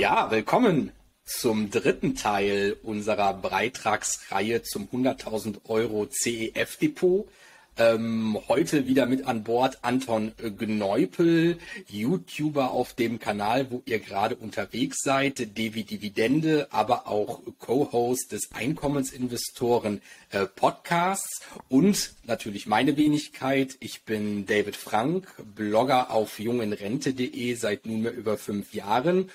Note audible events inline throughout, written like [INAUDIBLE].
Ja, willkommen zum dritten Teil unserer Beitragsreihe zum 100.000 Euro CEF-Depot. Ähm, heute wieder mit an Bord Anton Gneupel, YouTuber auf dem Kanal, wo ihr gerade unterwegs seid, Devi Dividende, aber auch Co-Host des Einkommensinvestoren äh, Podcasts und natürlich meine Wenigkeit. Ich bin David Frank, Blogger auf jungenrente.de seit nunmehr über fünf Jahren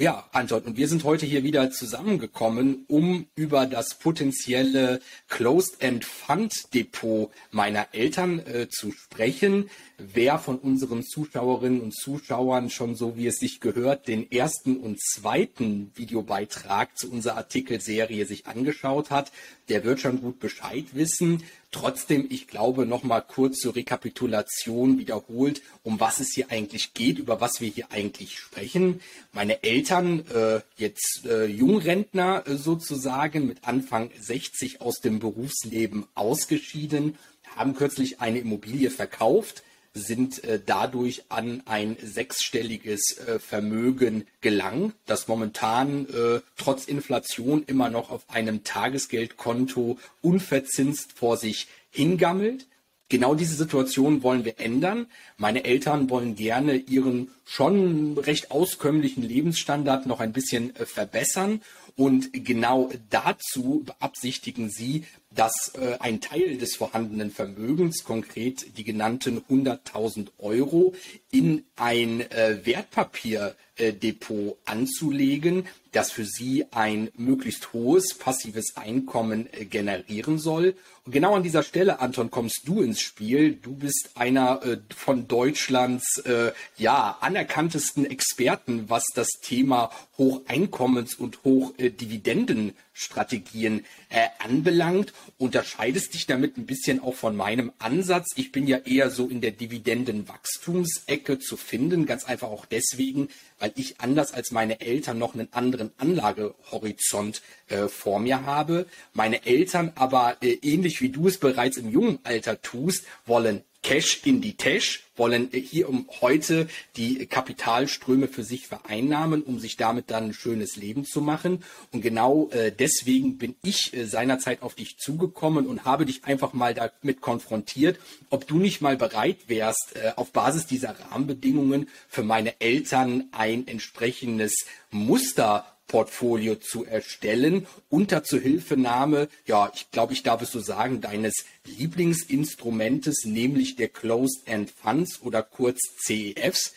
ja, Anton, und wir sind heute hier wieder zusammengekommen, um über das potenzielle Closed-End Fund Depot meiner Eltern äh, zu sprechen. Wer von unseren Zuschauerinnen und Zuschauern schon so wie es sich gehört, den ersten und zweiten Videobeitrag zu unserer Artikelserie sich angeschaut hat, der wird schon gut Bescheid wissen. Trotzdem, ich glaube, noch mal kurz zur Rekapitulation wiederholt, um was es hier eigentlich geht, über was wir hier eigentlich sprechen. Meine Eltern, äh, jetzt äh, Jungrentner äh, sozusagen, mit Anfang 60 aus dem Berufsleben ausgeschieden, haben kürzlich eine Immobilie verkauft, sind äh, dadurch an ein sechsstelliges äh, Vermögen gelangt, das momentan äh, trotz Inflation immer noch auf einem Tagesgeldkonto unverzinst vor sich hingammelt. Genau diese Situation wollen wir ändern. Meine Eltern wollen gerne ihren schon recht auskömmlichen Lebensstandard noch ein bisschen verbessern. Und genau dazu beabsichtigen sie, dass äh, ein Teil des vorhandenen Vermögens, konkret die genannten 100.000 Euro, in ein äh, Wertpapierdepot anzulegen, das für sie ein möglichst hohes passives Einkommen äh, generieren soll. Und genau an dieser Stelle, Anton, kommst du ins Spiel. Du bist einer äh, von Deutschlands äh, ja anerkanntesten Experten, was das Thema Hocheinkommens- und Hochdividendenstrategien äh, anbelangt. Unterscheidest dich damit ein bisschen auch von meinem Ansatz. Ich bin ja eher so in der Dividendenwachstumsecke zu finden, ganz einfach auch deswegen, weil ich anders als meine Eltern noch einen anderen Anlagehorizont äh, vor mir habe. Meine Eltern aber äh, ähnlich wie du es bereits im jungen Alter tust, wollen Cash in die Tash, wollen hier um heute die Kapitalströme für sich vereinnahmen, um sich damit dann ein schönes Leben zu machen. Und genau äh, deswegen bin ich äh, seinerzeit auf dich zugekommen und habe dich einfach mal damit konfrontiert, ob du nicht mal bereit wärst, äh, auf Basis dieser Rahmenbedingungen für meine Eltern ein entsprechendes Muster Portfolio zu erstellen unter Zuhilfenahme, ja, ich glaube, ich darf es so sagen, deines Lieblingsinstrumentes, nämlich der Closed-End Funds oder kurz CEFs.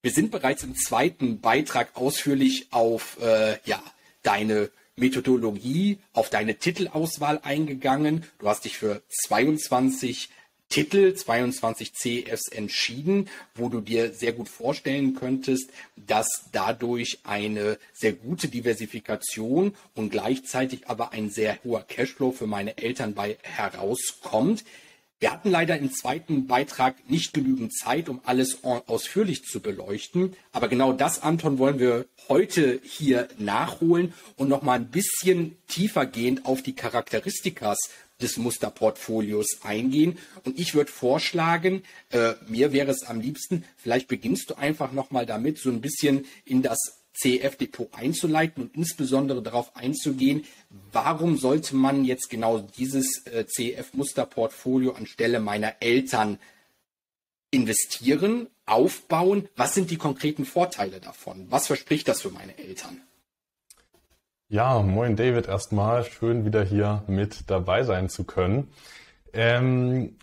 Wir sind bereits im zweiten Beitrag ausführlich auf äh, ja, deine Methodologie, auf deine Titelauswahl eingegangen. Du hast dich für 22 Titel 22 CFs entschieden, wo du dir sehr gut vorstellen könntest, dass dadurch eine sehr gute Diversifikation und gleichzeitig aber ein sehr hoher Cashflow für meine Eltern bei herauskommt. Wir hatten leider im zweiten Beitrag nicht genügend Zeit, um alles ausführlich zu beleuchten. Aber genau das, Anton, wollen wir heute hier nachholen und noch mal ein bisschen tiefergehend auf die Charakteristikas des Musterportfolios eingehen. Und ich würde vorschlagen, äh, mir wäre es am liebsten, vielleicht beginnst du einfach nochmal damit, so ein bisschen in das CF-Depot einzuleiten und insbesondere darauf einzugehen, warum sollte man jetzt genau dieses äh, CF-Musterportfolio anstelle meiner Eltern investieren, aufbauen? Was sind die konkreten Vorteile davon? Was verspricht das für meine Eltern? Ja, moin David erstmal. Schön wieder hier mit dabei sein zu können. Ähm,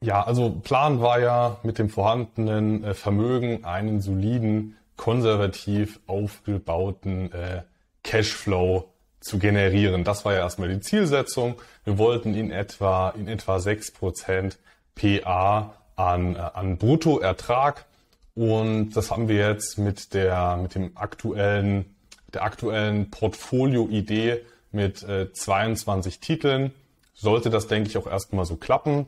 ja, also Plan war ja mit dem vorhandenen äh, Vermögen einen soliden, konservativ aufgebauten äh, Cashflow zu generieren. Das war ja erstmal die Zielsetzung. Wir wollten in etwa, in etwa 6% PA an, äh, an Bruttoertrag. Und das haben wir jetzt mit der, mit dem aktuellen der aktuellen Portfolio-Idee mit äh, 22 Titeln. Sollte das, denke ich, auch erstmal so klappen.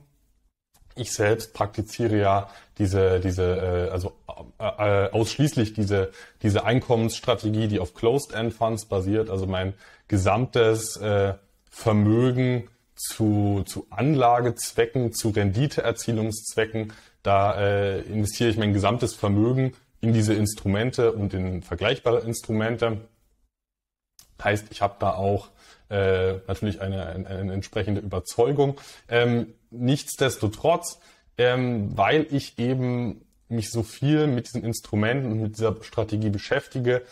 Ich selbst praktiziere ja diese, diese, äh, also äh, ausschließlich diese, diese Einkommensstrategie, die auf Closed-End Funds basiert. Also mein gesamtes äh, Vermögen zu, zu Anlagezwecken, zu Renditeerzielungszwecken, da äh, investiere ich mein gesamtes Vermögen in diese Instrumente und in vergleichbare Instrumente. Heißt, ich habe da auch äh, natürlich eine, eine, eine, entsprechende Überzeugung. Ähm, nichtsdestotrotz, ähm, weil ich eben mich so viel mit diesen Instrumenten und mit dieser Strategie beschäftige,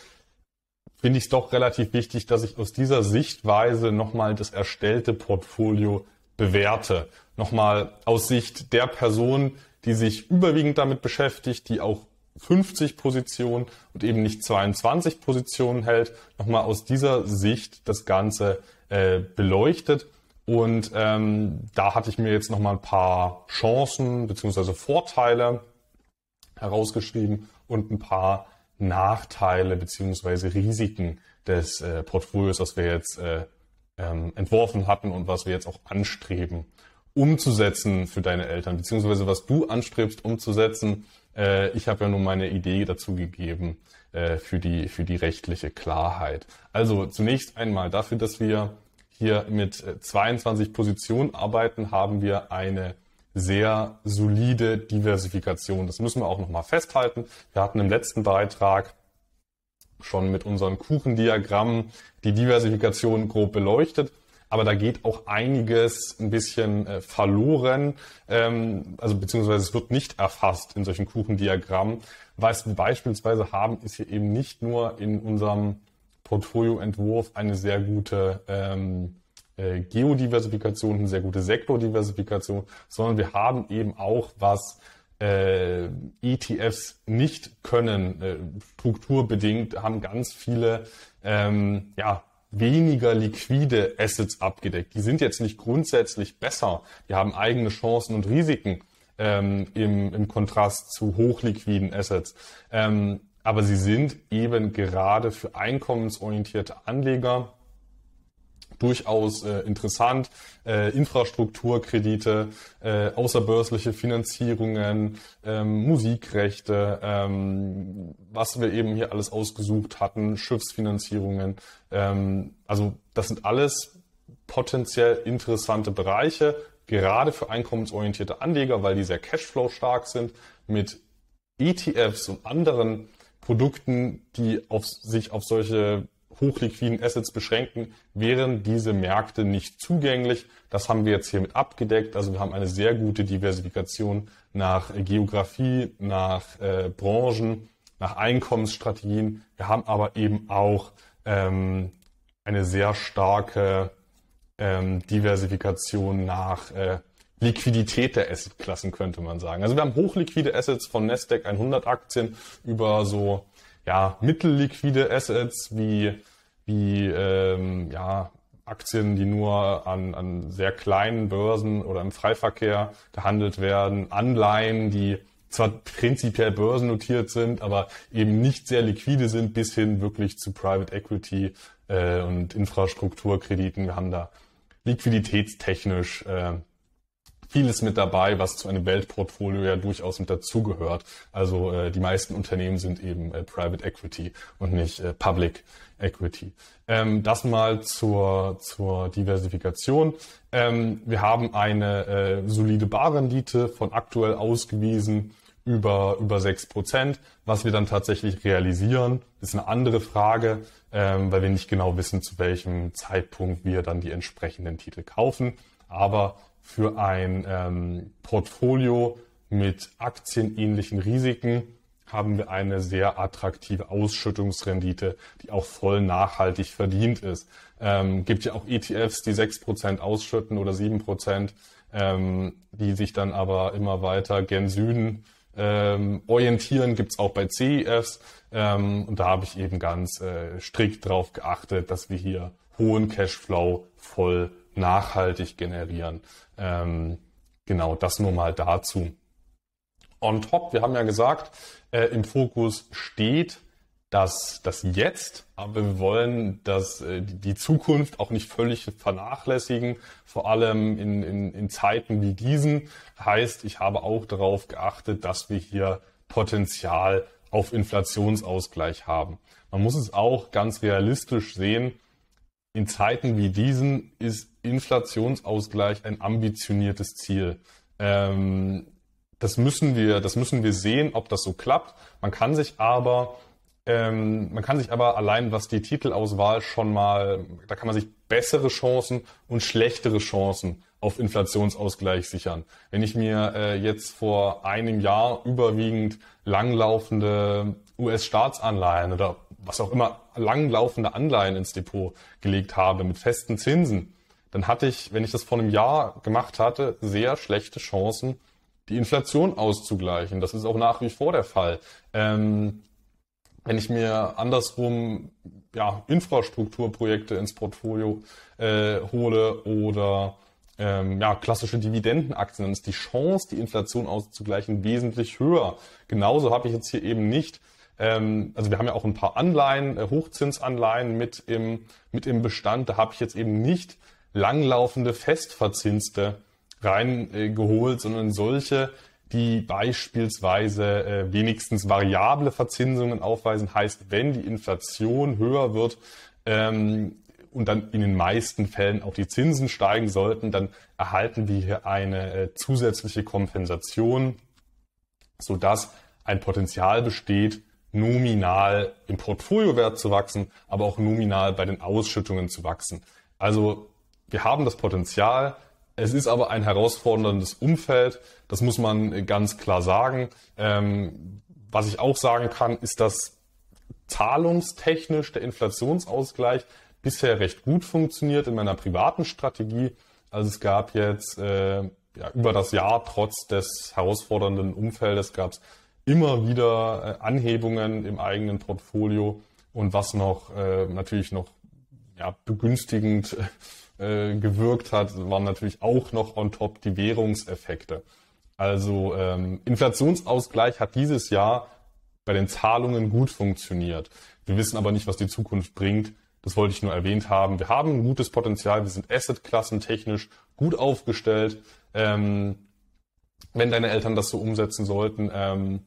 finde ich es doch relativ wichtig, dass ich aus dieser Sichtweise nochmal das erstellte Portfolio bewerte. Nochmal aus Sicht der Person, die sich überwiegend damit beschäftigt, die auch 50 Positionen und eben nicht 22 Positionen hält, nochmal aus dieser Sicht das Ganze äh, beleuchtet. Und ähm, da hatte ich mir jetzt nochmal ein paar Chancen beziehungsweise Vorteile herausgeschrieben und ein paar Nachteile beziehungsweise Risiken des äh, Portfolios, was wir jetzt äh, ähm, entworfen hatten und was wir jetzt auch anstreben umzusetzen für deine Eltern, beziehungsweise was du anstrebst umzusetzen. Äh, ich habe ja nur meine Idee dazu gegeben äh, für, die, für die rechtliche Klarheit. Also zunächst einmal dafür, dass wir hier mit 22 äh, Positionen arbeiten, haben wir eine sehr solide Diversifikation. Das müssen wir auch nochmal festhalten. Wir hatten im letzten Beitrag schon mit unseren Kuchendiagrammen die Diversifikation grob beleuchtet. Aber da geht auch einiges ein bisschen äh, verloren, ähm, also beziehungsweise es wird nicht erfasst in solchen Kuchendiagrammen. Was wir beispielsweise haben, ist hier eben nicht nur in unserem Portfolioentwurf eine sehr gute ähm, äh, Geodiversifikation, eine sehr gute Sektordiversifikation, sondern wir haben eben auch, was äh, ETFs nicht können, äh, strukturbedingt, haben ganz viele ähm, ja, weniger liquide Assets abgedeckt. Die sind jetzt nicht grundsätzlich besser, die haben eigene Chancen und Risiken ähm, im, im Kontrast zu hochliquiden Assets. Ähm, aber sie sind eben gerade für einkommensorientierte Anleger durchaus äh, interessant. Äh, Infrastrukturkredite, äh, außerbörsliche Finanzierungen, ähm, Musikrechte, ähm, was wir eben hier alles ausgesucht hatten, Schiffsfinanzierungen. Ähm, also das sind alles potenziell interessante Bereiche, gerade für einkommensorientierte Anleger, weil die sehr Cashflow stark sind, mit ETFs und anderen Produkten, die auf, sich auf solche hochliquiden Assets beschränken, wären diese Märkte nicht zugänglich. Das haben wir jetzt hiermit abgedeckt. Also wir haben eine sehr gute Diversifikation nach Geografie, nach äh, Branchen, nach Einkommensstrategien. Wir haben aber eben auch ähm, eine sehr starke ähm, Diversifikation nach äh, Liquidität der Assetklassen, könnte man sagen. Also wir haben hochliquide Assets von Nasdaq 100 Aktien über so ja, mittelliquide Assets wie, wie ähm, ja, Aktien, die nur an, an sehr kleinen Börsen oder im Freiverkehr gehandelt werden, Anleihen, die zwar prinzipiell börsennotiert sind, aber eben nicht sehr liquide sind, bis hin wirklich zu Private Equity äh, und Infrastrukturkrediten. Wir haben da liquiditätstechnisch äh, vieles mit dabei, was zu einem Weltportfolio ja durchaus mit dazugehört. Also äh, die meisten Unternehmen sind eben äh, Private Equity und nicht äh, Public Equity. Ähm, das mal zur, zur Diversifikation. Ähm, wir haben eine äh, solide Barrendite von aktuell ausgewiesen über, über sechs Prozent. Was wir dann tatsächlich realisieren, ist eine andere Frage, ähm, weil wir nicht genau wissen, zu welchem Zeitpunkt wir dann die entsprechenden Titel kaufen. Aber für ein ähm, Portfolio mit aktienähnlichen Risiken haben wir eine sehr attraktive Ausschüttungsrendite, die auch voll nachhaltig verdient ist. Ähm, gibt ja auch ETFs, die 6% ausschütten oder 7%, ähm, die sich dann aber immer weiter gen Süden ähm, orientieren. Gibt's auch bei CEFs. Ähm, und da habe ich eben ganz äh, strikt darauf geachtet, dass wir hier hohen Cashflow voll nachhaltig generieren. Ähm, genau, das nur mal dazu. On top, wir haben ja gesagt, äh, im Fokus steht das, das Jetzt, aber wir wollen das, äh, die Zukunft auch nicht völlig vernachlässigen, vor allem in, in, in Zeiten wie diesen. Heißt, ich habe auch darauf geachtet, dass wir hier Potenzial auf Inflationsausgleich haben. Man muss es auch ganz realistisch sehen. In Zeiten wie diesen ist Inflationsausgleich ein ambitioniertes Ziel. Ähm, das müssen wir, das müssen wir sehen, ob das so klappt. Man kann sich aber ähm, man kann sich aber allein, was die Titelauswahl schon mal, da kann man sich bessere Chancen und schlechtere Chancen auf Inflationsausgleich sichern. Wenn ich mir äh, jetzt vor einem Jahr überwiegend langlaufende US-Staatsanleihen oder was auch immer langlaufende Anleihen ins Depot gelegt habe mit festen Zinsen, dann hatte ich, wenn ich das vor einem Jahr gemacht hatte, sehr schlechte Chancen, die Inflation auszugleichen. Das ist auch nach wie vor der Fall. Ähm, wenn ich mir andersrum ja, Infrastrukturprojekte ins Portfolio äh, hole oder ähm, ja, klassische Dividendenaktien, dann ist die Chance, die Inflation auszugleichen, wesentlich höher. Genauso habe ich jetzt hier eben nicht, ähm, also wir haben ja auch ein paar Anleihen, äh, Hochzinsanleihen mit im, mit im Bestand, da habe ich jetzt eben nicht langlaufende, festverzinste reingeholt, sondern solche, die beispielsweise äh, wenigstens variable Verzinsungen aufweisen. Heißt, wenn die Inflation höher wird ähm, und dann in den meisten Fällen auch die Zinsen steigen sollten, dann erhalten wir hier eine äh, zusätzliche Kompensation, sodass ein Potenzial besteht, nominal im Portfoliowert zu wachsen, aber auch nominal bei den Ausschüttungen zu wachsen. Also wir haben das Potenzial, es ist aber ein herausforderndes Umfeld, das muss man ganz klar sagen. Ähm, was ich auch sagen kann, ist, dass zahlungstechnisch der Inflationsausgleich bisher recht gut funktioniert in meiner privaten Strategie. Also es gab jetzt äh, ja, über das Jahr trotz des herausfordernden Umfeldes gab es immer wieder äh, Anhebungen im eigenen Portfolio und was noch äh, natürlich noch ja, begünstigend äh, gewirkt hat, waren natürlich auch noch on top die Währungseffekte. Also ähm, Inflationsausgleich hat dieses Jahr bei den Zahlungen gut funktioniert. Wir wissen aber nicht, was die Zukunft bringt. Das wollte ich nur erwähnt haben. Wir haben ein gutes Potenzial. Wir sind Assetklassentechnisch gut aufgestellt. Ähm, wenn deine Eltern das so umsetzen sollten, ähm,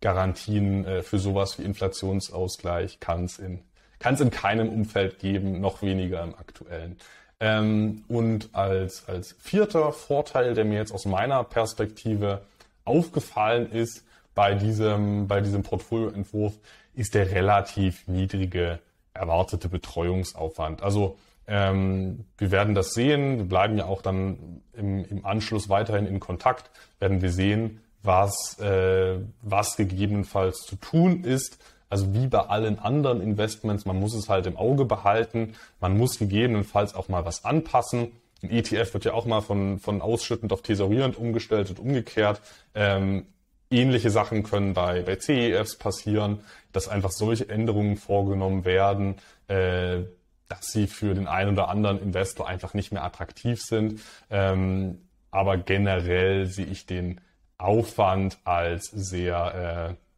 Garantien äh, für sowas wie Inflationsausgleich kann es in, in keinem Umfeld geben, noch weniger im aktuellen. Ähm, und als, als vierter Vorteil, der mir jetzt aus meiner Perspektive aufgefallen ist bei diesem, bei diesem Portfolioentwurf, ist der relativ niedrige erwartete Betreuungsaufwand. Also ähm, wir werden das sehen. Wir bleiben ja auch dann im, im Anschluss weiterhin in Kontakt. Werden wir sehen, was, äh, was gegebenenfalls zu tun ist, also wie bei allen anderen Investments, man muss es halt im Auge behalten. Man muss gegebenenfalls auch mal was anpassen. Ein ETF wird ja auch mal von, von ausschüttend auf tesorierend umgestellt und umgekehrt. Ähm, ähnliche Sachen können bei, bei CEFs passieren, dass einfach solche Änderungen vorgenommen werden, äh, dass sie für den einen oder anderen Investor einfach nicht mehr attraktiv sind. Ähm, aber generell sehe ich den Aufwand als sehr äh,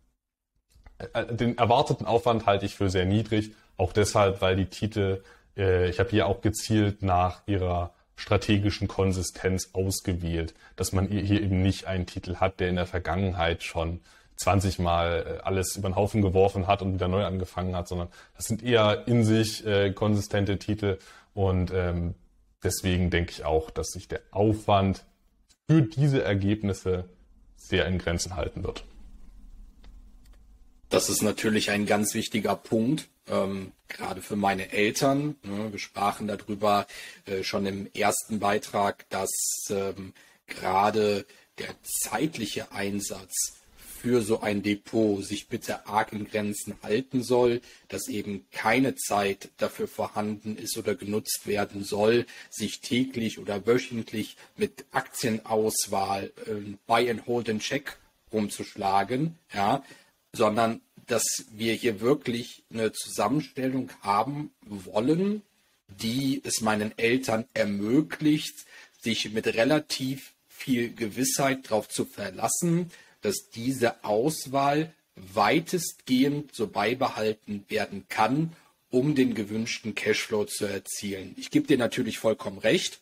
den erwarteten Aufwand halte ich für sehr niedrig, auch deshalb, weil die Titel, äh, ich habe hier auch gezielt nach ihrer strategischen Konsistenz ausgewählt, dass man hier eben nicht einen Titel hat, der in der Vergangenheit schon 20 Mal äh, alles über den Haufen geworfen hat und wieder neu angefangen hat, sondern das sind eher in sich äh, konsistente Titel und ähm, deswegen denke ich auch, dass sich der Aufwand für diese Ergebnisse sehr in Grenzen halten wird. Das ist natürlich ein ganz wichtiger Punkt, ähm, gerade für meine Eltern. Ne? Wir sprachen darüber äh, schon im ersten Beitrag, dass ähm, gerade der zeitliche Einsatz für so ein Depot sich bitte arg in Grenzen halten soll, dass eben keine Zeit dafür vorhanden ist oder genutzt werden soll, sich täglich oder wöchentlich mit Aktienauswahl äh, Buy and Hold and Check rumzuschlagen, ja, sondern dass wir hier wirklich eine Zusammenstellung haben wollen, die es meinen Eltern ermöglicht, sich mit relativ viel Gewissheit darauf zu verlassen, dass diese Auswahl weitestgehend so beibehalten werden kann, um den gewünschten Cashflow zu erzielen. Ich gebe dir natürlich vollkommen recht.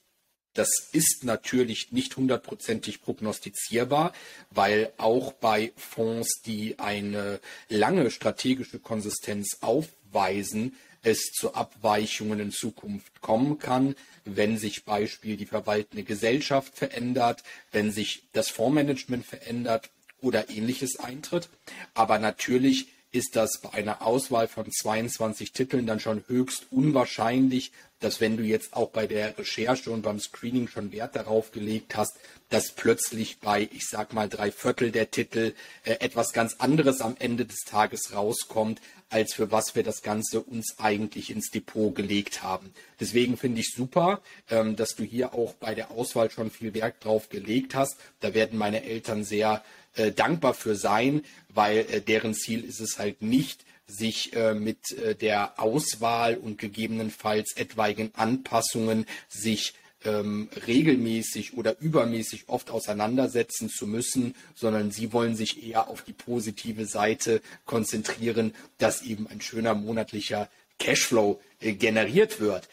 Das ist natürlich nicht hundertprozentig prognostizierbar, weil auch bei Fonds, die eine lange strategische Konsistenz aufweisen, es zu Abweichungen in Zukunft kommen kann, wenn sich Beispiel die verwaltende Gesellschaft verändert, wenn sich das Fondsmanagement verändert oder ähnliches eintritt. Aber natürlich ist das bei einer Auswahl von 22 Titeln dann schon höchst unwahrscheinlich, dass wenn du jetzt auch bei der Recherche und beim Screening schon Wert darauf gelegt hast, dass plötzlich bei, ich sag mal, drei Viertel der Titel äh, etwas ganz anderes am Ende des Tages rauskommt, als für was wir das Ganze uns eigentlich ins Depot gelegt haben. Deswegen finde ich super, ähm, dass du hier auch bei der Auswahl schon viel Wert drauf gelegt hast. Da werden meine Eltern sehr äh, dankbar für sein, weil äh, deren Ziel ist es halt nicht, sich äh, mit äh, der Auswahl und gegebenenfalls etwaigen Anpassungen sich ähm, regelmäßig oder übermäßig oft auseinandersetzen zu müssen, sondern sie wollen sich eher auf die positive Seite konzentrieren, dass eben ein schöner monatlicher Cashflow äh, generiert wird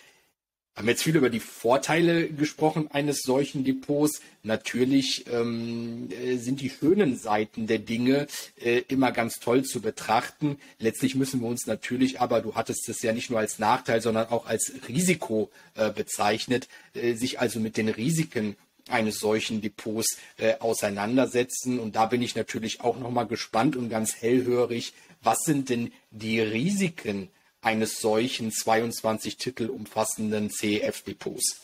haben jetzt viel über die Vorteile gesprochen eines solchen Depots. Natürlich ähm, äh, sind die schönen Seiten der Dinge äh, immer ganz toll zu betrachten. Letztlich müssen wir uns natürlich, aber du hattest es ja nicht nur als Nachteil, sondern auch als Risiko äh, bezeichnet, äh, sich also mit den Risiken eines solchen Depots äh, auseinandersetzen. Und da bin ich natürlich auch nochmal gespannt und ganz hellhörig. Was sind denn die Risiken eines solchen 22 Titel umfassenden CEF-Depots?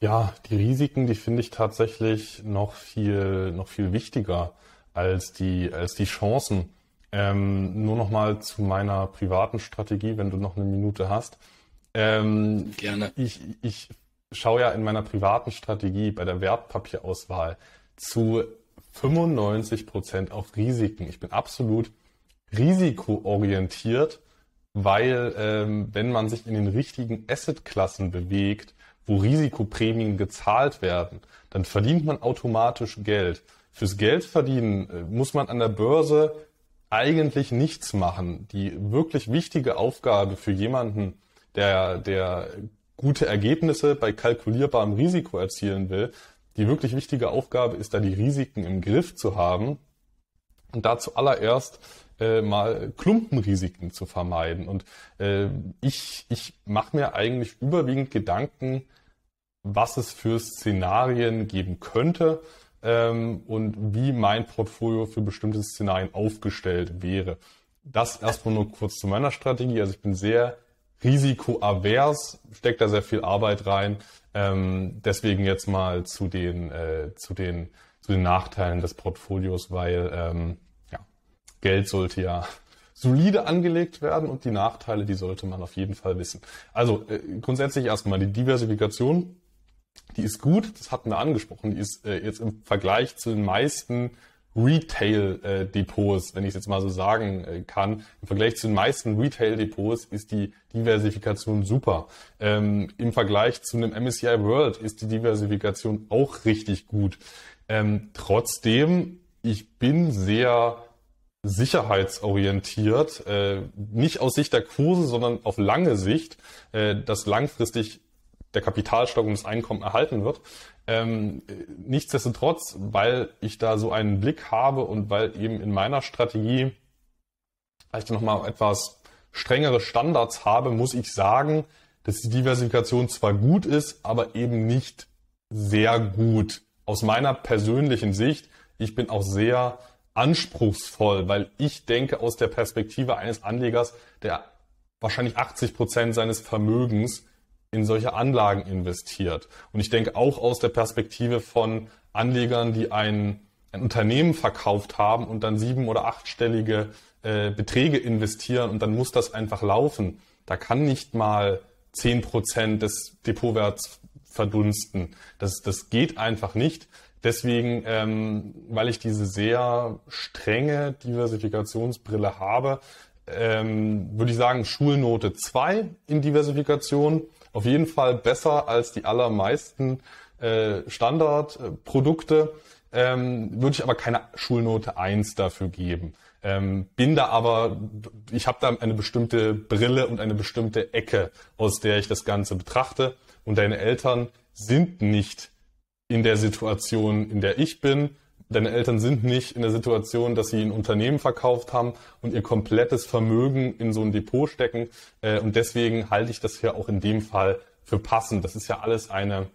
Ja, die Risiken, die finde ich tatsächlich noch viel, noch viel wichtiger als die, als die Chancen. Ähm, nur noch mal zu meiner privaten Strategie, wenn du noch eine Minute hast. Ähm, Gerne. Ich, ich schaue ja in meiner privaten Strategie bei der Wertpapierauswahl zu 95 Prozent auf Risiken. Ich bin absolut risikoorientiert, weil ähm, wenn man sich in den richtigen Assetklassen bewegt, wo Risikoprämien gezahlt werden, dann verdient man automatisch Geld. Fürs Geldverdienen äh, muss man an der Börse eigentlich nichts machen. Die wirklich wichtige Aufgabe für jemanden, der, der gute Ergebnisse bei kalkulierbarem Risiko erzielen will, die wirklich wichtige Aufgabe ist da die Risiken im Griff zu haben und da zuallererst äh, mal Klumpenrisiken zu vermeiden. Und äh, ich, ich mache mir eigentlich überwiegend Gedanken, was es für Szenarien geben könnte ähm, und wie mein Portfolio für bestimmte Szenarien aufgestellt wäre. Das erstmal nur kurz zu meiner Strategie. Also ich bin sehr risikoavers, steckt da sehr viel Arbeit rein. Ähm, deswegen jetzt mal zu den, äh, zu den, zu den Nachteilen des Portfolios, weil ähm, Geld sollte ja solide angelegt werden und die Nachteile, die sollte man auf jeden Fall wissen. Also äh, grundsätzlich erstmal die Diversifikation, die ist gut, das hatten wir angesprochen, die ist äh, jetzt im Vergleich zu den meisten Retail-Depots, wenn ich es jetzt mal so sagen äh, kann, im Vergleich zu den meisten Retail-Depots ist die Diversifikation super. Ähm, Im Vergleich zu einem MSCI World ist die Diversifikation auch richtig gut. Ähm, trotzdem, ich bin sehr sicherheitsorientiert, äh, nicht aus Sicht der Kurse, sondern auf lange Sicht, äh, dass langfristig der Kapitalstock und das Einkommen erhalten wird. Ähm, nichtsdestotrotz, weil ich da so einen Blick habe und weil eben in meiner Strategie vielleicht nochmal etwas strengere Standards habe, muss ich sagen, dass die Diversifikation zwar gut ist, aber eben nicht sehr gut. Aus meiner persönlichen Sicht, ich bin auch sehr anspruchsvoll, weil ich denke aus der Perspektive eines Anlegers, der wahrscheinlich 80 Prozent seines Vermögens in solche Anlagen investiert. Und ich denke auch aus der Perspektive von Anlegern, die ein, ein Unternehmen verkauft haben und dann sieben- oder achtstellige äh, Beträge investieren und dann muss das einfach laufen. Da kann nicht mal zehn Prozent des Depotwerts verdunsten. Das, das geht einfach nicht. Deswegen, ähm, weil ich diese sehr strenge Diversifikationsbrille habe, ähm, würde ich sagen, Schulnote 2 in Diversifikation. Auf jeden Fall besser als die allermeisten äh, Standardprodukte. Ähm, würde ich aber keine Schulnote 1 dafür geben. Ähm, bin da aber, ich habe da eine bestimmte Brille und eine bestimmte Ecke, aus der ich das Ganze betrachte. Und deine Eltern sind nicht in der Situation, in der ich bin. deine Eltern sind nicht in der Situation, dass sie ein Unternehmen verkauft haben und ihr komplettes Vermögen in so ein Depot stecken. Äh, und deswegen halte ich das hier auch in dem Fall für passend. Das ist ja alles eine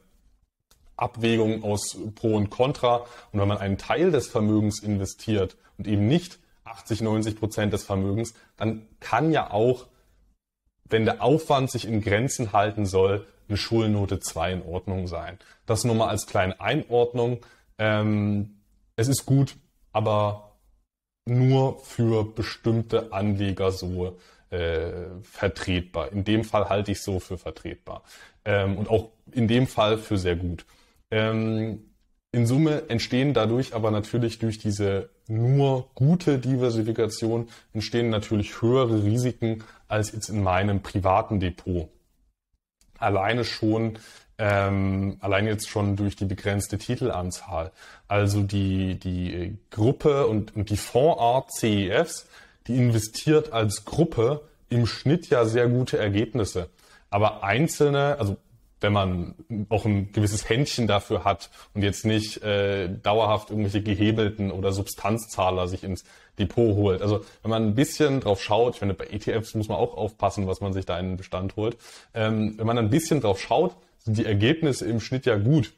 Abwägung aus Pro und Contra. Und wenn man einen Teil des Vermögens investiert und eben nicht 80, 90 Prozent des Vermögens, dann kann ja auch, wenn der Aufwand sich in Grenzen halten soll, eine Schulnote 2 in Ordnung sein. Das nur mal als kleine Einordnung. Ähm, es ist gut, aber nur für bestimmte Anleger so äh, vertretbar. In dem Fall halte ich so für vertretbar. Ähm, und auch in dem Fall für sehr gut. Ähm, in Summe entstehen dadurch aber natürlich durch diese nur gute Diversifikation entstehen natürlich höhere Risiken als jetzt in meinem privaten Depot. Alleine schon, ähm, allein jetzt schon durch die begrenzte Titelanzahl. Also die, die Gruppe und, und die Fondsart CEFs, die investiert als Gruppe im Schnitt ja sehr gute Ergebnisse. Aber einzelne, also wenn man auch ein gewisses Händchen dafür hat und jetzt nicht äh, dauerhaft irgendwelche gehebelten oder Substanzzahler sich ins Depot holt. Also wenn man ein bisschen drauf schaut, ich finde bei ETFs muss man auch aufpassen, was man sich da in den Bestand holt. Ähm, wenn man ein bisschen drauf schaut, sind die Ergebnisse im Schnitt ja gut.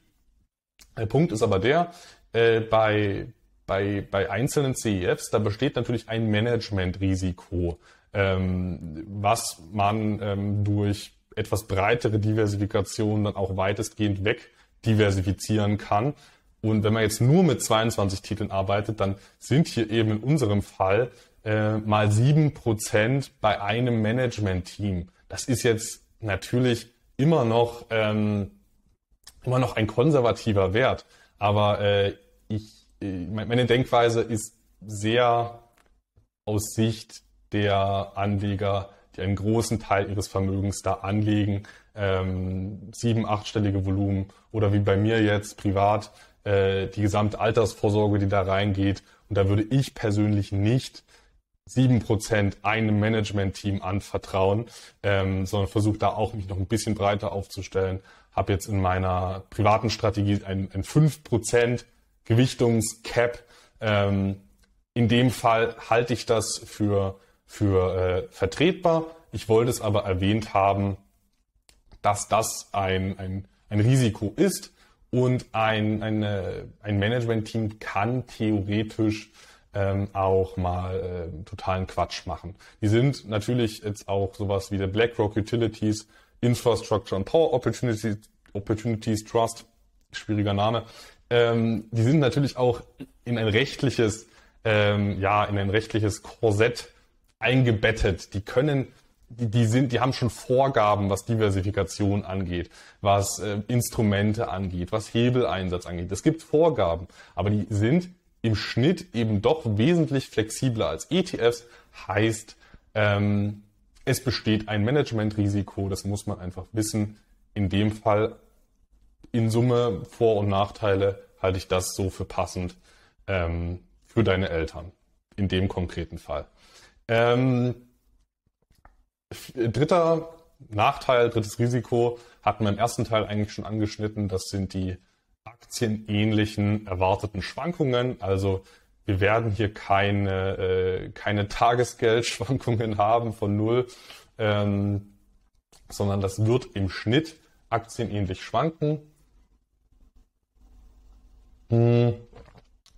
Der Punkt ist aber der, äh, bei, bei, bei einzelnen CEFs, da besteht natürlich ein Managementrisiko, ähm, was man ähm, durch etwas breitere Diversifikation dann auch weitestgehend weg diversifizieren kann. Und wenn man jetzt nur mit 22 Titeln arbeitet, dann sind hier eben in unserem Fall äh, mal sieben Prozent bei einem Management-Team. Das ist jetzt natürlich immer noch ähm, immer noch ein konservativer Wert, aber äh, ich äh, meine Denkweise ist sehr aus Sicht der Anleger die einen großen Teil ihres Vermögens da anlegen, ähm, sieben, achtstellige Volumen oder wie bei mir jetzt privat äh, die gesamte Altersvorsorge, die da reingeht. Und da würde ich persönlich nicht sieben Prozent einem Management-Team anvertrauen, ähm, sondern versuche da auch mich noch ein bisschen breiter aufzustellen. Habe jetzt in meiner privaten Strategie ein, ein 5% Gewichtungscap. Ähm, in dem Fall halte ich das für für äh, vertretbar. Ich wollte es aber erwähnt haben, dass das ein, ein, ein Risiko ist und ein, eine, ein Management-Team kann theoretisch ähm, auch mal äh, totalen Quatsch machen. Die sind natürlich jetzt auch sowas wie der BlackRock Utilities, Infrastructure and Power Opportunities, Opportunities Trust, schwieriger Name. Ähm, die sind natürlich auch in ein rechtliches, ähm, ja, in ein rechtliches Korsett eingebettet. Die können, die, die sind, die haben schon Vorgaben, was Diversifikation angeht, was äh, Instrumente angeht, was Hebeleinsatz angeht. Es gibt Vorgaben, aber die sind im Schnitt eben doch wesentlich flexibler als ETFs. Heißt, ähm, es besteht ein Managementrisiko, das muss man einfach wissen. In dem Fall in Summe Vor- und Nachteile halte ich das so für passend ähm, für deine Eltern. In dem konkreten Fall. Ähm, dritter Nachteil, drittes Risiko hatten wir im ersten Teil eigentlich schon angeschnitten. Das sind die aktienähnlichen erwarteten Schwankungen. Also wir werden hier keine, äh, keine Tagesgeldschwankungen [LAUGHS] haben von null, ähm, sondern das wird im Schnitt aktienähnlich schwanken, hm,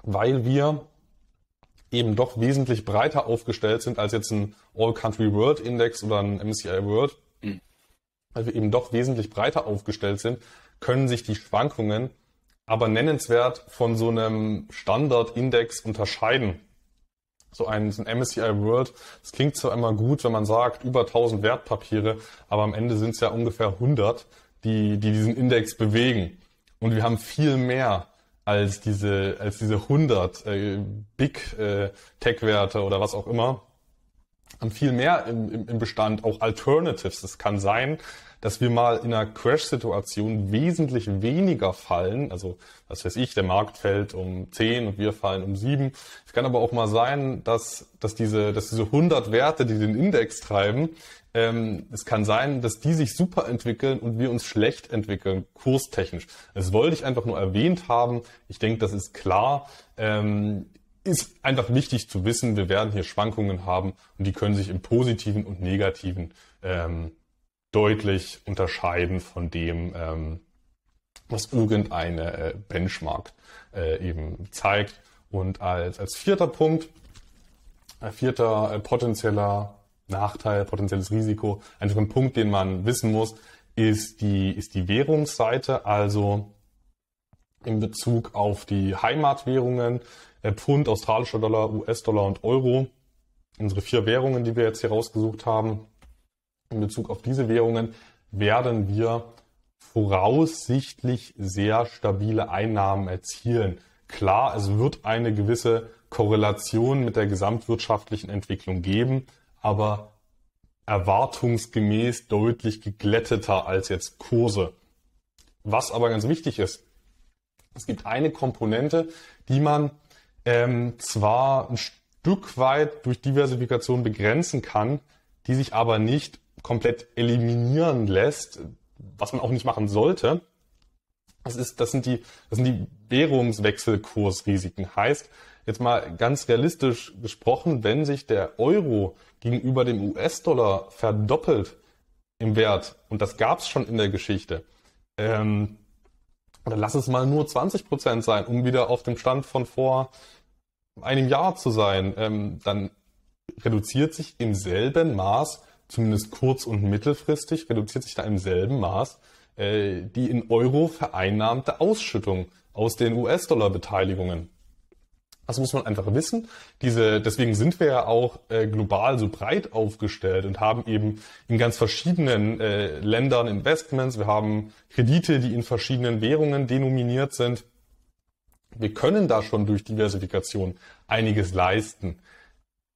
weil wir eben doch wesentlich breiter aufgestellt sind als jetzt ein All-Country World Index oder ein MSCI World, mhm. weil wir eben doch wesentlich breiter aufgestellt sind, können sich die Schwankungen aber nennenswert von so einem Standard-Index unterscheiden. So ein, so ein MSCI World, das klingt zwar immer gut, wenn man sagt, über 1000 Wertpapiere, aber am Ende sind es ja ungefähr 100, die, die diesen Index bewegen. Und wir haben viel mehr als diese, als diese 100 äh, Big äh, Tech-Werte oder was auch immer. Haben viel mehr im, im, im Bestand, auch Alternatives. Es kann sein, dass wir mal in einer Crash-Situation wesentlich weniger fallen. Also, was weiß ich, der Markt fällt um 10 und wir fallen um 7. Es kann aber auch mal sein, dass, dass, diese, dass diese 100 Werte, die den Index treiben, ähm, es kann sein, dass die sich super entwickeln und wir uns schlecht entwickeln, kurstechnisch. Das wollte ich einfach nur erwähnt haben. Ich denke, das ist klar. Ähm, ist einfach wichtig zu wissen, wir werden hier Schwankungen haben und die können sich im positiven und negativen ähm, deutlich unterscheiden von dem, ähm, was irgendeine äh, Benchmark äh, eben zeigt. Und als, als vierter Punkt, äh, vierter äh, potenzieller Nachteil, potenzielles Risiko, einfach ein Punkt, den man wissen muss, ist die, ist die Währungsseite, also in Bezug auf die Heimatwährungen, äh, Pfund, australischer Dollar, US-Dollar und Euro. Unsere vier Währungen, die wir jetzt hier rausgesucht haben, in Bezug auf diese Währungen werden wir voraussichtlich sehr stabile Einnahmen erzielen. Klar, es wird eine gewisse Korrelation mit der gesamtwirtschaftlichen Entwicklung geben, aber erwartungsgemäß deutlich geglätteter als jetzt Kurse. Was aber ganz wichtig ist, es gibt eine Komponente, die man ähm, zwar ein Stück weit durch Diversifikation begrenzen kann, die sich aber nicht komplett eliminieren lässt, was man auch nicht machen sollte. Das, ist, das, sind die, das sind die Währungswechselkursrisiken. Heißt, jetzt mal ganz realistisch gesprochen, wenn sich der Euro gegenüber dem US-Dollar verdoppelt im Wert, und das gab es schon in der Geschichte, ähm, oder lass es mal nur 20 Prozent sein, um wieder auf dem Stand von vor einem Jahr zu sein, ähm, dann reduziert sich im selben Maß zumindest kurz- und mittelfristig reduziert sich da im selben Maß äh, die in Euro vereinnahmte Ausschüttung aus den US-Dollar-Beteiligungen. Das muss man einfach wissen. Diese, deswegen sind wir ja auch äh, global so breit aufgestellt und haben eben in ganz verschiedenen äh, Ländern Investments. Wir haben Kredite, die in verschiedenen Währungen denominiert sind. Wir können da schon durch Diversifikation einiges leisten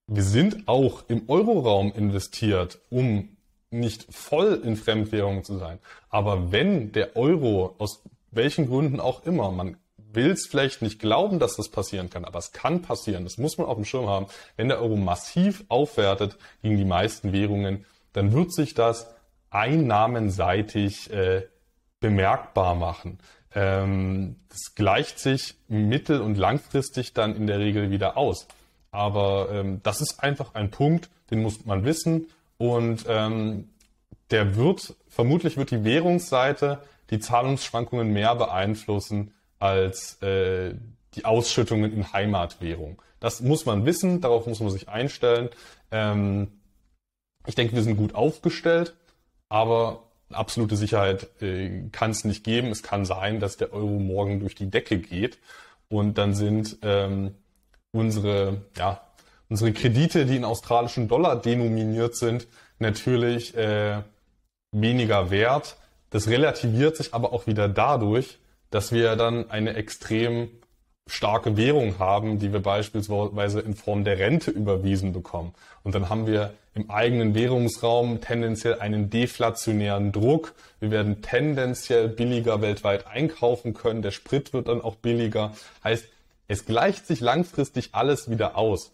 wir sind auch im Euroraum investiert, um nicht voll in Fremdwährungen zu sein. Aber wenn der Euro aus welchen Gründen auch immer, man will es vielleicht nicht glauben, dass das passieren kann, aber es kann passieren, das muss man auf dem Schirm haben. Wenn der Euro massiv aufwertet gegen die meisten Währungen, dann wird sich das einnahmenseitig äh, bemerkbar machen. Ähm, das gleicht sich mittel- und langfristig dann in der Regel wieder aus. Aber ähm, das ist einfach ein Punkt, den muss man wissen. Und ähm, der wird, vermutlich wird die Währungsseite die Zahlungsschwankungen mehr beeinflussen als äh, die Ausschüttungen in Heimatwährung. Das muss man wissen, darauf muss man sich einstellen. Ähm, ich denke, wir sind gut aufgestellt, aber absolute Sicherheit äh, kann es nicht geben. Es kann sein, dass der Euro morgen durch die Decke geht und dann sind ähm, unsere, ja, unsere Kredite, die in australischen Dollar denominiert sind, natürlich äh, weniger wert. Das relativiert sich aber auch wieder dadurch, dass wir dann eine extrem starke Währung haben, die wir beispielsweise in Form der Rente überwiesen bekommen. Und dann haben wir im eigenen Währungsraum tendenziell einen deflationären Druck. Wir werden tendenziell billiger weltweit einkaufen können. Der Sprit wird dann auch billiger. Heißt, es gleicht sich langfristig alles wieder aus.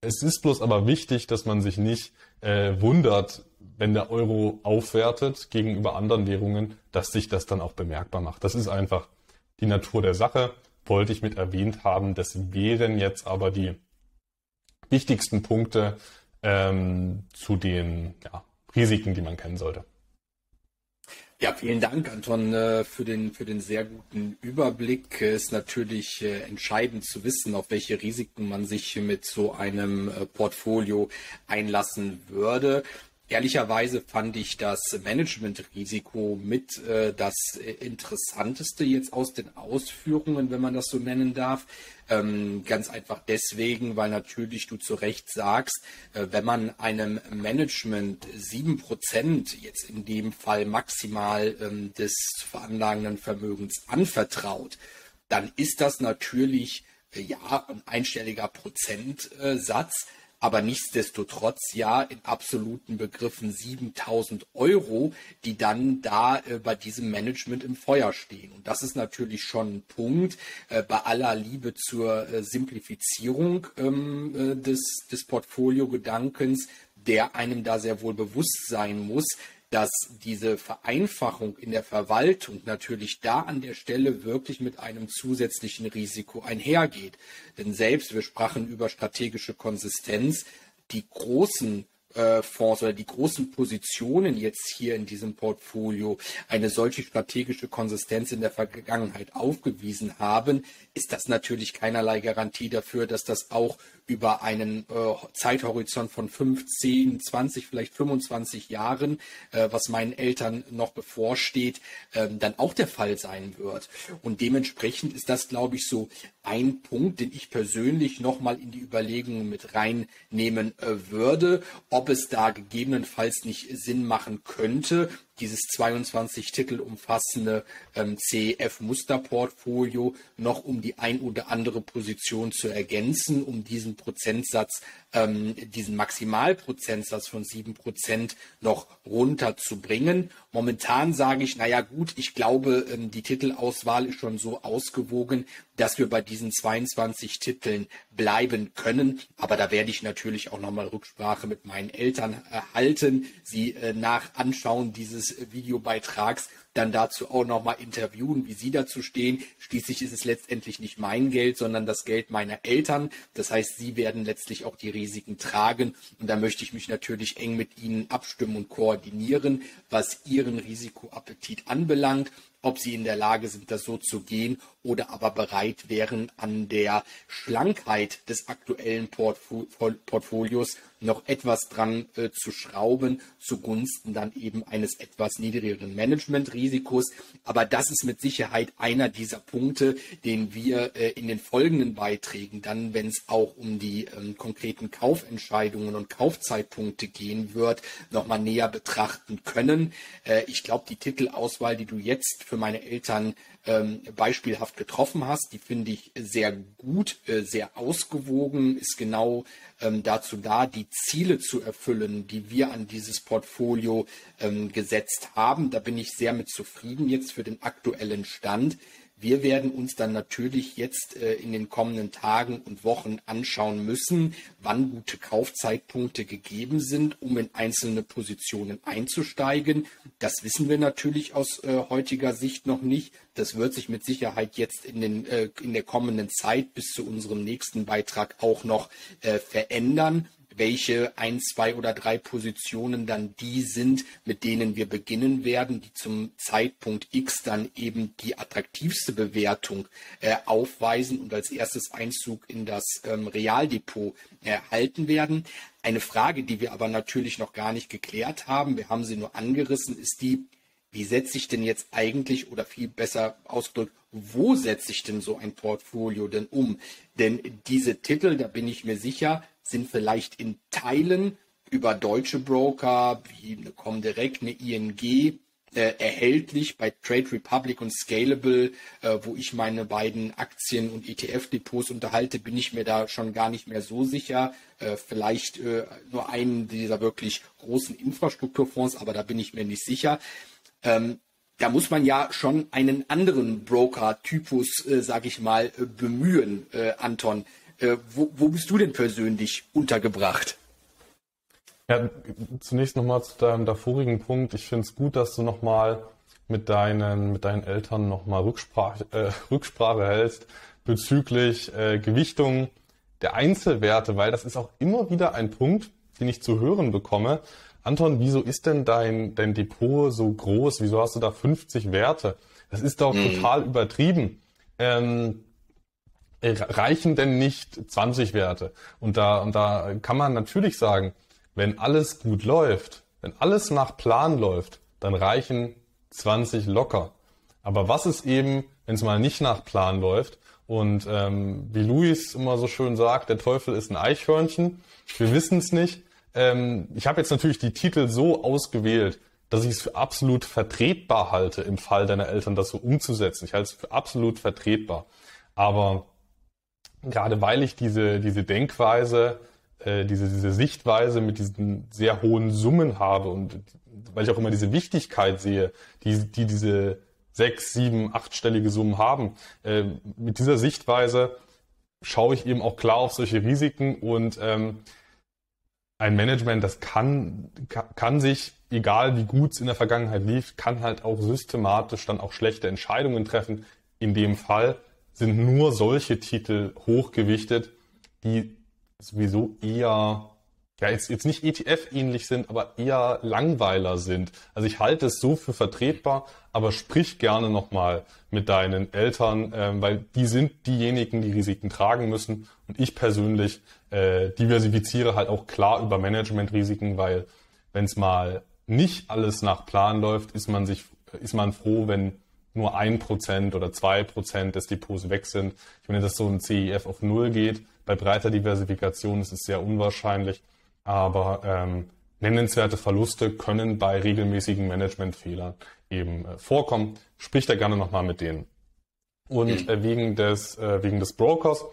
Es ist bloß aber wichtig, dass man sich nicht äh, wundert, wenn der Euro aufwertet gegenüber anderen Währungen, dass sich das dann auch bemerkbar macht. Das ist einfach die Natur der Sache, wollte ich mit erwähnt haben. Das wären jetzt aber die wichtigsten Punkte ähm, zu den ja, Risiken, die man kennen sollte. Ja, vielen Dank, Anton, äh, für den, für den sehr guten Überblick. Ist natürlich äh, entscheidend zu wissen, auf welche Risiken man sich mit so einem äh, Portfolio einlassen würde. Ehrlicherweise fand ich das Managementrisiko mit äh, das Interessanteste jetzt aus den Ausführungen, wenn man das so nennen darf. Ähm, ganz einfach deswegen, weil natürlich du zu Recht sagst, äh, wenn man einem Management sieben Prozent jetzt in dem Fall maximal ähm, des veranlagenden Vermögens anvertraut, dann ist das natürlich äh, ja ein einstelliger Prozentsatz. Aber nichtsdestotrotz ja in absoluten Begriffen 7000 Euro, die dann da äh, bei diesem Management im Feuer stehen. Und das ist natürlich schon ein Punkt äh, bei aller Liebe zur äh, Simplifizierung ähm, äh, des, des Portfolio-Gedankens, der einem da sehr wohl bewusst sein muss, dass diese Vereinfachung in der Verwaltung natürlich da an der Stelle wirklich mit einem zusätzlichen Risiko einhergeht. Denn selbst, wir sprachen über strategische Konsistenz, die großen äh, Fonds oder die großen Positionen jetzt hier in diesem Portfolio eine solche strategische Konsistenz in der Vergangenheit aufgewiesen haben, ist das natürlich keinerlei Garantie dafür, dass das auch über einen äh, Zeithorizont von 15, 20, vielleicht 25 Jahren, äh, was meinen Eltern noch bevorsteht, äh, dann auch der Fall sein wird. Und dementsprechend ist das, glaube ich, so ein Punkt, den ich persönlich nochmal in die Überlegungen mit reinnehmen äh, würde, ob es da gegebenenfalls nicht Sinn machen könnte, dieses 22 Titel umfassende ähm, CEF-Musterportfolio noch um die ein oder andere Position zu ergänzen, um diesen Prozentsatz, ähm, diesen Maximalprozentsatz von sieben Prozent noch runterzubringen. Momentan sage ich, naja gut, ich glaube, ähm, die Titelauswahl ist schon so ausgewogen, dass wir bei diesen 22 Titeln bleiben können. Aber da werde ich natürlich auch nochmal Rücksprache mit meinen Eltern erhalten, sie äh, nach Anschauen dieses Videobeitrags dann dazu auch nochmal interviewen, wie sie dazu stehen. Schließlich ist es letztendlich nicht mein Geld, sondern das Geld meiner Eltern. Das heißt, sie werden letztlich auch die Risiken tragen. Und da möchte ich mich natürlich eng mit ihnen abstimmen und koordinieren, was ihren Risikoappetit anbelangt ob sie in der Lage sind, das so zu gehen oder aber bereit wären, an der Schlankheit des aktuellen Portfolios noch etwas dran äh, zu schrauben, zugunsten dann eben eines etwas niedrigeren Managementrisikos. Aber das ist mit Sicherheit einer dieser Punkte, den wir äh, in den folgenden Beiträgen dann, wenn es auch um die ähm, konkreten Kaufentscheidungen und Kaufzeitpunkte gehen wird, nochmal näher betrachten können. Äh, ich glaube, die Titelauswahl, die du jetzt für meine Eltern ähm, beispielhaft getroffen hast. Die finde ich sehr gut, äh, sehr ausgewogen, ist genau ähm, dazu da, die Ziele zu erfüllen, die wir an dieses Portfolio ähm, gesetzt haben. Da bin ich sehr mit zufrieden jetzt für den aktuellen Stand. Wir werden uns dann natürlich jetzt äh, in den kommenden Tagen und Wochen anschauen müssen, wann gute Kaufzeitpunkte gegeben sind, um in einzelne Positionen einzusteigen. Das wissen wir natürlich aus äh, heutiger Sicht noch nicht. Das wird sich mit Sicherheit jetzt in, den, äh, in der kommenden Zeit bis zu unserem nächsten Beitrag auch noch verändern welche ein, zwei oder drei Positionen dann die sind, mit denen wir beginnen werden, die zum Zeitpunkt X dann eben die attraktivste Bewertung äh, aufweisen und als erstes Einzug in das ähm, Realdepot erhalten werden. Eine Frage, die wir aber natürlich noch gar nicht geklärt haben, wir haben sie nur angerissen, ist die, wie setze ich denn jetzt eigentlich oder viel besser ausgedrückt, wo setze ich denn so ein Portfolio denn um? Denn diese Titel, da bin ich mir sicher, sind vielleicht in Teilen über deutsche Broker wie eine Comdirect, eine ING äh, erhältlich bei Trade Republic und Scalable, äh, wo ich meine beiden Aktien- und ETF-Depots unterhalte, bin ich mir da schon gar nicht mehr so sicher. Äh, vielleicht äh, nur einen dieser wirklich großen Infrastrukturfonds, aber da bin ich mir nicht sicher. Ähm, da muss man ja schon einen anderen Broker-Typus, äh, sage ich mal, äh, bemühen, äh, Anton. Äh, wo, wo bist du denn persönlich untergebracht? Ja, zunächst nochmal zu deinem davorigen Punkt. Ich finde es gut, dass du nochmal mit deinen, mit deinen Eltern nochmal Rücksprache, äh, [LAUGHS] Rücksprache hältst bezüglich äh, Gewichtung der Einzelwerte, weil das ist auch immer wieder ein Punkt, den ich zu hören bekomme. Anton, wieso ist denn dein, dein Depot so groß? Wieso hast du da 50 Werte? Das ist doch mhm. total übertrieben. Ähm, reichen denn nicht 20 Werte? Und da, und da kann man natürlich sagen, wenn alles gut läuft, wenn alles nach Plan läuft, dann reichen 20 locker. Aber was ist eben, wenn es mal nicht nach Plan läuft? Und ähm, wie Luis immer so schön sagt, der Teufel ist ein Eichhörnchen. Wir wissen es nicht. Ähm, ich habe jetzt natürlich die Titel so ausgewählt, dass ich es für absolut vertretbar halte, im Fall deiner Eltern das so umzusetzen. Ich halte es für absolut vertretbar. Aber gerade weil ich diese, diese Denkweise äh, diese, diese Sichtweise mit diesen sehr hohen Summen habe und weil ich auch immer diese Wichtigkeit sehe, die, die diese sechs, sieben, achtstellige Summen haben. Äh, mit dieser Sichtweise schaue ich eben auch klar auf solche Risiken und ähm, ein Management, das kann, kann sich, egal wie gut es in der Vergangenheit lief, kann halt auch systematisch dann auch schlechte Entscheidungen treffen. In dem Fall sind nur solche Titel hochgewichtet, die sowieso eher, ja, jetzt, jetzt nicht ETF-ähnlich sind, aber eher Langweiler sind. Also ich halte es so für vertretbar, aber sprich gerne nochmal mit deinen Eltern, äh, weil die sind diejenigen, die Risiken tragen müssen. Und ich persönlich äh, diversifiziere halt auch klar über Managementrisiken, weil wenn es mal nicht alles nach Plan läuft, ist man sich, ist man froh, wenn nur ein Prozent oder zwei Prozent des Depots weg sind. Ich meine, dass so ein CEF auf Null geht, bei breiter Diversifikation ist es sehr unwahrscheinlich, aber ähm, nennenswerte Verluste können bei regelmäßigen Managementfehlern eben äh, vorkommen. Sprich da gerne nochmal mit denen. Und äh, wegen des äh, wegen des Brokers,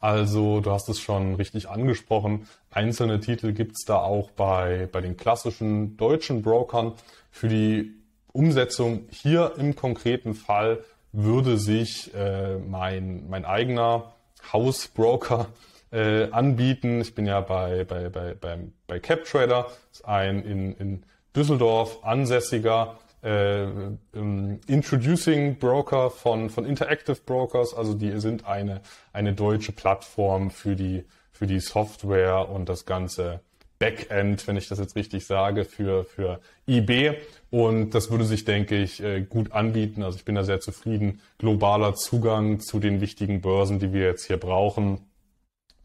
also du hast es schon richtig angesprochen, einzelne Titel gibt's da auch bei bei den klassischen deutschen Brokern. Für die Umsetzung hier im konkreten Fall würde sich äh, mein mein eigener Hausbroker äh, anbieten. Ich bin ja bei, bei, bei, bei, bei CapTrader, ist ein in, in Düsseldorf ansässiger äh, ähm, Introducing Broker von, von Interactive Brokers. Also die sind eine, eine deutsche Plattform für die, für die Software und das ganze Backend, wenn ich das jetzt richtig sage, für, für IB. Und das würde sich, denke ich, äh, gut anbieten. Also ich bin da sehr zufrieden. Globaler Zugang zu den wichtigen Börsen, die wir jetzt hier brauchen,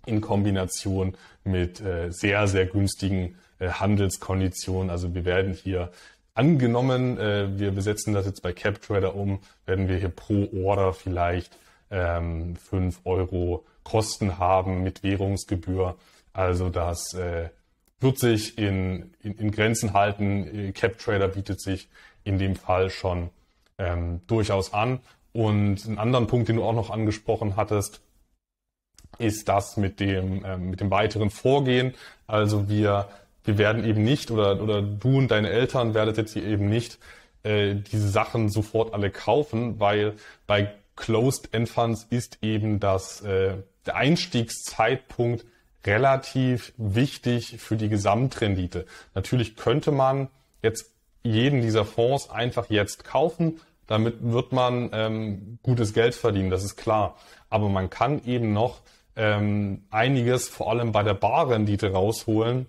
in Kombination mit äh, sehr, sehr günstigen äh, Handelskonditionen. Also wir werden hier angenommen, wir besetzen das jetzt bei CapTrader um, werden wir hier pro Order vielleicht ähm, 5 Euro Kosten haben mit Währungsgebühr. Also das wird sich in, in, in Grenzen halten. CapTrader bietet sich in dem Fall schon ähm, durchaus an. Und einen anderen Punkt, den du auch noch angesprochen hattest, ist das mit dem, ähm, mit dem weiteren Vorgehen. Also wir, wir werden eben nicht oder, oder du und deine Eltern werdet jetzt hier eben nicht äh, diese Sachen sofort alle kaufen, weil bei Closed End Funds ist eben das, äh, der Einstiegszeitpunkt relativ wichtig für die Gesamtrendite. Natürlich könnte man jetzt jeden dieser Fonds einfach jetzt kaufen. Damit wird man ähm, gutes Geld verdienen, das ist klar. Aber man kann eben noch ähm, einiges, vor allem bei der Barrendite rausholen,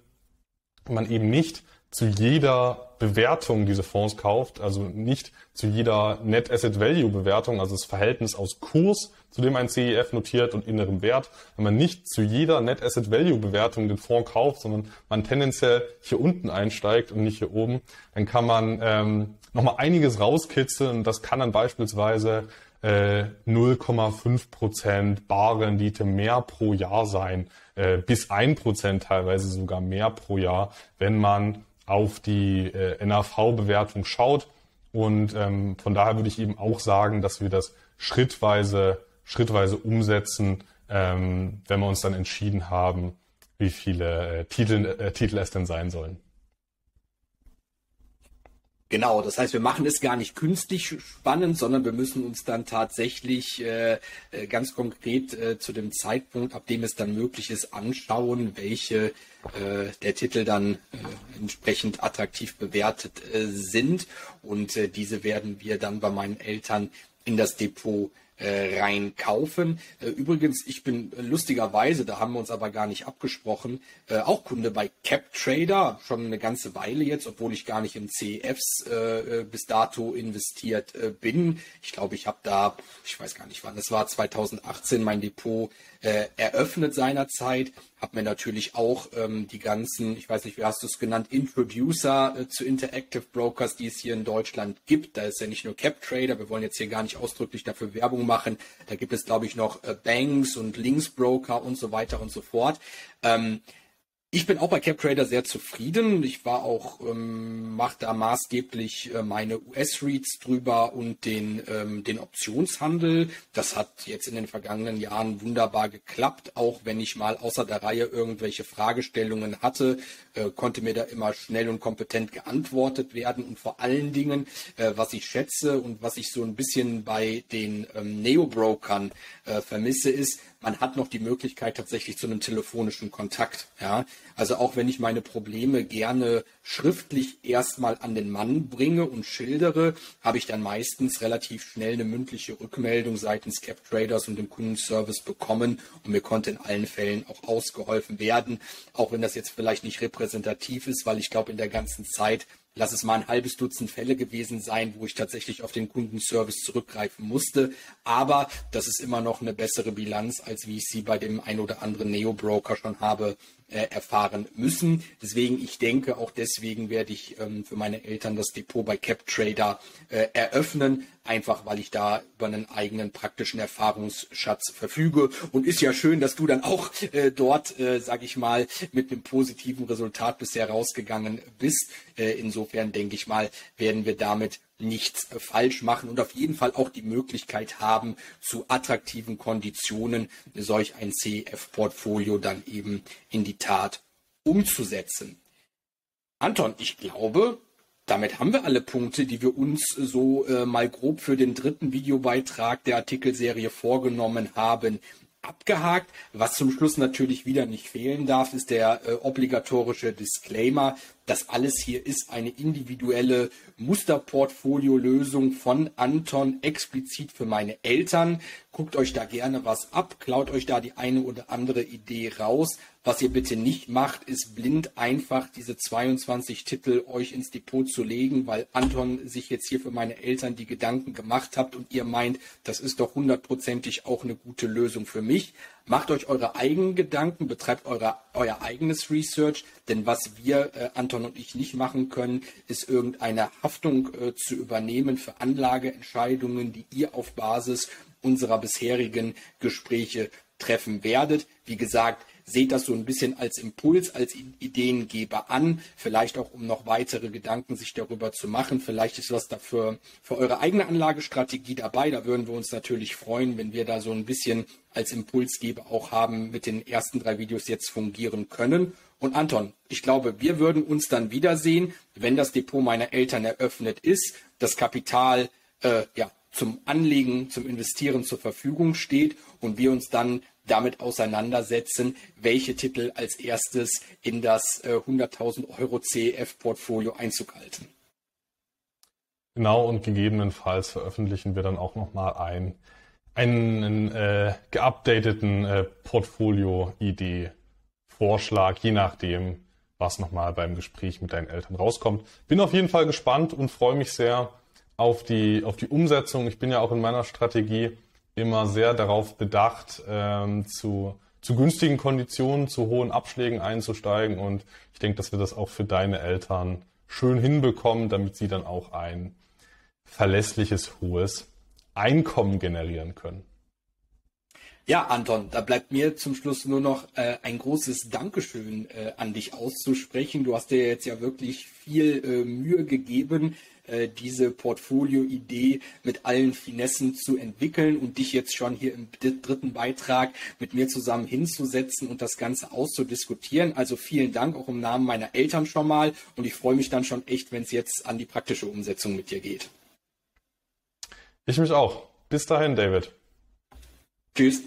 man eben nicht zu jeder Bewertung diese Fonds kauft, also nicht zu jeder Net Asset Value Bewertung, also das Verhältnis aus Kurs, zu dem ein CEF notiert und innerem Wert, wenn man nicht zu jeder Net Asset Value Bewertung den Fonds kauft, sondern man tendenziell hier unten einsteigt und nicht hier oben, dann kann man ähm, nochmal einiges rauskitzeln. Das kann dann beispielsweise äh, 0,5 Prozent Barrendite mehr pro Jahr sein, äh, bis ein Prozent teilweise sogar mehr pro Jahr, wenn man auf die äh, NAV-Bewertung schaut. Und ähm, von daher würde ich eben auch sagen, dass wir das schrittweise, schrittweise umsetzen, ähm, wenn wir uns dann entschieden haben, wie viele äh, Titel, äh, Titel es denn sein sollen. Genau, das heißt, wir machen es gar nicht künstlich spannend, sondern wir müssen uns dann tatsächlich äh, äh, ganz konkret äh, zu dem Zeitpunkt, ab dem es dann möglich ist, anschauen, welche äh, der Titel dann äh, entsprechend attraktiv bewertet äh, sind. Und diese werden wir dann bei meinen Eltern in das Depot äh, rein kaufen. Äh, übrigens, ich bin äh, lustigerweise, da haben wir uns aber gar nicht abgesprochen, äh, auch Kunde bei CapTrader, schon eine ganze Weile jetzt, obwohl ich gar nicht in CEFs äh, äh, bis dato investiert äh, bin. Ich glaube, ich habe da, ich weiß gar nicht wann, es war 2018 mein Depot eröffnet seinerzeit. Hab mir natürlich auch ähm, die ganzen, ich weiß nicht, wie hast du es genannt, Introducer äh, zu Interactive Brokers, die es hier in Deutschland gibt. Da ist ja nicht nur CapTrader, wir wollen jetzt hier gar nicht ausdrücklich dafür Werbung machen. Da gibt es, glaube ich, noch äh, Banks und Linksbroker und so weiter und so fort. Ähm, Ich bin auch bei CapTrader sehr zufrieden. Ich war auch, ähm, mache da maßgeblich äh, meine US-Reads drüber und den, ähm, den Optionshandel. Das hat jetzt in den vergangenen Jahren wunderbar geklappt. Auch wenn ich mal außer der Reihe irgendwelche Fragestellungen hatte, äh, konnte mir da immer schnell und kompetent geantwortet werden. Und vor allen Dingen, äh, was ich schätze und was ich so ein bisschen bei den ähm, Neo-Brokern äh, vermisse, ist, man hat noch die Möglichkeit tatsächlich zu einem telefonischen Kontakt. Ja, also auch wenn ich meine Probleme gerne schriftlich erstmal an den Mann bringe und schildere, habe ich dann meistens relativ schnell eine mündliche Rückmeldung seitens Cap Traders und dem Kundenservice bekommen und mir konnte in allen Fällen auch ausgeholfen werden, auch wenn das jetzt vielleicht nicht repräsentativ ist, weil ich glaube in der ganzen Zeit lass es mal ein halbes Dutzend Fälle gewesen sein, wo ich tatsächlich auf den Kundenservice zurückgreifen musste. Aber das ist immer noch eine bessere Bilanz, als wie ich sie bei dem ein oder anderen Neo-Broker schon habe äh, erfahren müssen. Deswegen, ich denke, auch deswegen werde ich ähm, für meine Eltern das Depot bei CapTrader äh, eröffnen, einfach weil ich da über einen eigenen praktischen Erfahrungsschatz verfüge. Und ist ja schön, dass du dann auch äh, dort, äh, sage ich mal, mit einem positiven Resultat bisher rausgegangen bist. Äh, insofern denke ich mal, werden wir damit nichts falsch machen und auf jeden Fall auch die Möglichkeit haben, zu attraktiven Konditionen solch ein CF-Portfolio dann eben in die Tat umzusetzen. Anton, ich glaube, damit haben wir alle Punkte, die wir uns so äh, mal grob für den dritten Videobeitrag der Artikelserie vorgenommen haben abgehakt. Was zum Schluss natürlich wieder nicht fehlen darf, ist der äh, obligatorische Disclaimer. Das alles hier ist eine individuelle Musterportfolio-Lösung von Anton explizit für meine Eltern. Guckt euch da gerne was ab, klaut euch da die eine oder andere Idee raus. Was ihr bitte nicht macht, ist blind einfach diese 22 Titel euch ins Depot zu legen, weil Anton sich jetzt hier für meine Eltern die Gedanken gemacht habt und ihr meint, das ist doch hundertprozentig auch eine gute Lösung für mich. Macht euch eure eigenen Gedanken, betreibt eure, euer eigenes Research, denn was wir, äh, Anton und ich, nicht machen können, ist irgendeine Haftung äh, zu übernehmen für Anlageentscheidungen, die ihr auf Basis unserer bisherigen Gespräche treffen werdet. Wie gesagt, seht das so ein bisschen als Impuls, als Ideengeber an, vielleicht auch um noch weitere Gedanken sich darüber zu machen. Vielleicht ist was dafür für eure eigene Anlagestrategie dabei. Da würden wir uns natürlich freuen, wenn wir da so ein bisschen als Impulsgeber auch haben mit den ersten drei Videos jetzt fungieren können. Und Anton, ich glaube, wir würden uns dann wiedersehen, wenn das Depot meiner Eltern eröffnet ist, das Kapital äh, ja, zum Anlegen, zum Investieren zur Verfügung steht und wir uns dann damit auseinandersetzen, welche Titel als erstes in das äh, 100.000 Euro CEF-Portfolio Einzug halten. Genau, und gegebenenfalls veröffentlichen wir dann auch nochmal ein, einen äh, geupdateten äh, Portfolio-Idee-Vorschlag, je nachdem, was nochmal beim Gespräch mit deinen Eltern rauskommt. Bin auf jeden Fall gespannt und freue mich sehr auf die, auf die Umsetzung. Ich bin ja auch in meiner Strategie immer sehr darauf bedacht, ähm, zu, zu günstigen Konditionen, zu hohen Abschlägen einzusteigen. Und ich denke, dass wir das auch für deine Eltern schön hinbekommen, damit sie dann auch ein verlässliches, hohes Einkommen generieren können. Ja, Anton, da bleibt mir zum Schluss nur noch äh, ein großes Dankeschön äh, an dich auszusprechen. Du hast dir jetzt ja wirklich viel äh, Mühe gegeben, äh, diese Portfolio-Idee mit allen Finessen zu entwickeln und dich jetzt schon hier im dritten Beitrag mit mir zusammen hinzusetzen und das Ganze auszudiskutieren. Also vielen Dank auch im Namen meiner Eltern schon mal und ich freue mich dann schon echt, wenn es jetzt an die praktische Umsetzung mit dir geht. Ich mich auch. Bis dahin, David. Tschüss.